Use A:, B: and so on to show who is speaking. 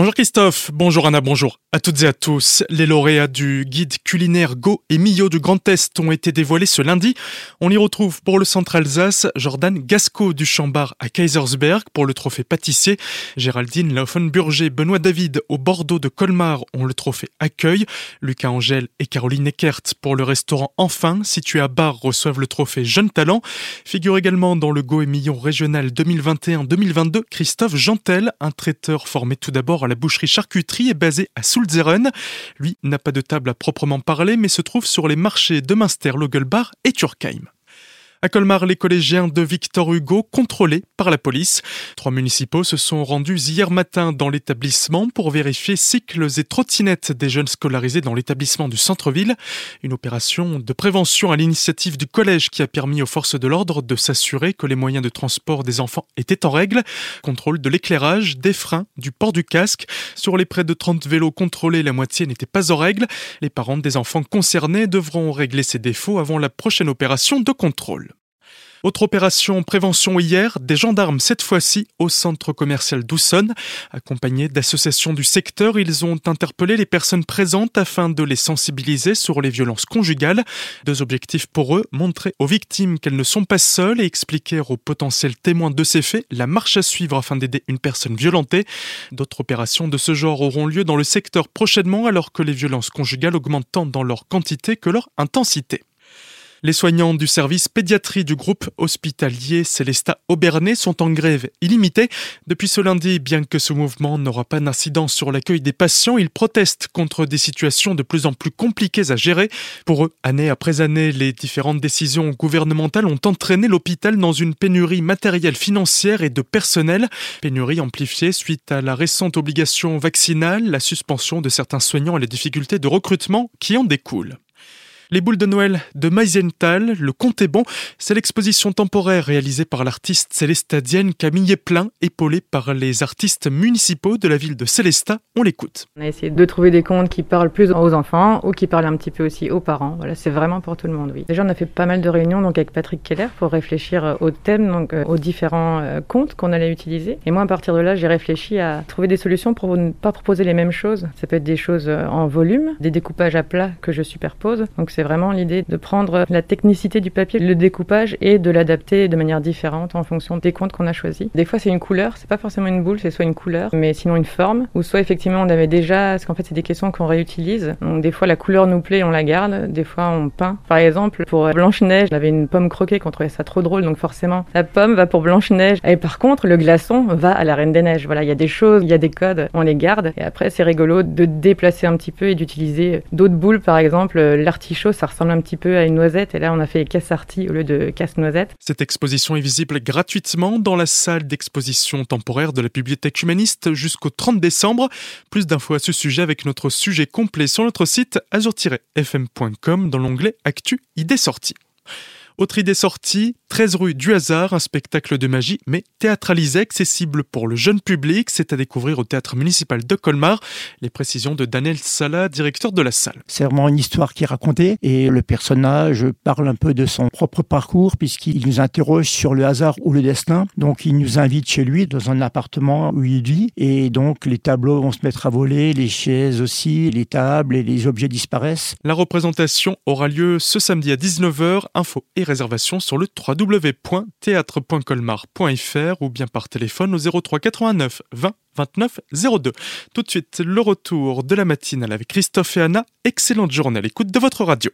A: Bonjour Christophe, bonjour Anna, bonjour à toutes et à tous. Les lauréats du guide culinaire Go et Millau du Grand Est ont été dévoilés ce lundi. On y retrouve pour le centre Alsace Jordan Gasco du Chambard à Kaisersberg pour le trophée pâtissier. Géraldine Laufenburger, Benoît David au Bordeaux de Colmar ont le trophée accueil. Lucas Angèle et Caroline Eckert pour le restaurant Enfin situé à Bar reçoivent le trophée Jeune Talent. Figure également dans le Go et Millau régional 2021-2022 Christophe Jantel, un traiteur formé tout d'abord à la boucherie charcuterie est basé à Sulzeren. Lui n'a pas de table à proprement parler, mais se trouve sur les marchés de Münster, Logelbach et Turkheim. À Colmar, les collégiens de Victor Hugo contrôlés par la police. Trois municipaux se sont rendus hier matin dans l'établissement pour vérifier cycles et trottinettes des jeunes scolarisés dans l'établissement du centre-ville. Une opération de prévention à l'initiative du collège qui a permis aux forces de l'ordre de s'assurer que les moyens de transport des enfants étaient en règle. Contrôle de l'éclairage, des freins, du port du casque. Sur les près de 30 vélos contrôlés, la moitié n'était pas en règle. Les parents des enfants concernés devront régler ces défauts avant la prochaine opération de contrôle. Autre opération prévention hier, des gendarmes cette fois-ci au centre commercial d'Oussonne. Accompagnés d'associations du secteur, ils ont interpellé les personnes présentes afin de les sensibiliser sur les violences conjugales. Deux objectifs pour eux, montrer aux victimes qu'elles ne sont pas seules et expliquer aux potentiels témoins de ces faits la marche à suivre afin d'aider une personne violentée. D'autres opérations de ce genre auront lieu dans le secteur prochainement alors que les violences conjugales augmentent tant dans leur quantité que leur intensité. Les soignants du service pédiatrie du groupe hospitalier Célesta Aubernais sont en grève illimitée. Depuis ce lundi, bien que ce mouvement n'aura pas d'incidence sur l'accueil des patients, ils protestent contre des situations de plus en plus compliquées à gérer. Pour eux, année après année, les différentes décisions gouvernementales ont entraîné l'hôpital dans une pénurie matérielle financière et de personnel. Pénurie amplifiée suite à la récente obligation vaccinale, la suspension de certains soignants et les difficultés de recrutement qui en découlent. Les boules de Noël de Meisenthal, le compte est bon. C'est l'exposition temporaire réalisée par l'artiste célestadienne Camille Plein, épaulée par les artistes municipaux de la ville de Célestat. On l'écoute.
B: On a essayé de trouver des contes qui parlent plus aux enfants ou qui parlent un petit peu aussi aux parents. Voilà, c'est vraiment pour tout le monde, oui. Déjà, on a fait pas mal de réunions donc avec Patrick Keller pour réfléchir au thème, donc euh, aux différents euh, contes qu'on allait utiliser. Et moi, à partir de là, j'ai réfléchi à trouver des solutions pour ne pas proposer les mêmes choses. Ça peut être des choses euh, en volume, des découpages à plat que je superpose. Donc c'est vraiment l'idée de prendre la technicité du papier, le découpage et de l'adapter de manière différente en fonction des comptes qu'on a choisis. Des fois, c'est une couleur, c'est pas forcément une boule, c'est soit une couleur, mais sinon une forme, ou soit effectivement on avait déjà, parce qu'en fait c'est des questions qu'on réutilise. Donc des fois la couleur nous plaît, on la garde, des fois on peint. Par exemple, pour Blanche-Neige, j'avais une pomme croquée qu'on trouvait ça trop drôle, donc forcément la pomme va pour Blanche-Neige. Et par contre, le glaçon va à la Reine des Neiges. Voilà, il y a des choses, il y a des codes, on les garde. Et après, c'est rigolo de déplacer un petit peu et d'utiliser d'autres boules, par exemple l'artichaut, ça ressemble un petit peu à une noisette et là on a fait casse-artie au lieu de casse-noisette.
A: Cette exposition est visible gratuitement dans la salle d'exposition temporaire de la Bibliothèque humaniste jusqu'au 30 décembre. Plus d'infos à ce sujet avec notre sujet complet sur notre site azur-fm.com dans l'onglet Actu idées sorties. Autre idée sortie, 13 rue du hasard, un spectacle de magie mais théâtralisé, accessible pour le jeune public. C'est à découvrir au théâtre municipal de Colmar. Les précisions de Daniel Sala, directeur de la salle.
C: C'est vraiment une histoire qui est racontée et le personnage parle un peu de son propre parcours puisqu'il nous interroge sur le hasard ou le destin. Donc il nous invite chez lui dans un appartement où il vit et donc les tableaux vont se mettre à voler, les chaises aussi, les tables et les objets disparaissent.
A: La représentation aura lieu ce samedi à 19h. Info et réservation sur le www.théâtre.colmar.fr ou bien par téléphone au 03 89 20 29 02. Tout de suite, le retour de la matinale avec Christophe et Anna. Excellente journée à l'écoute de votre radio.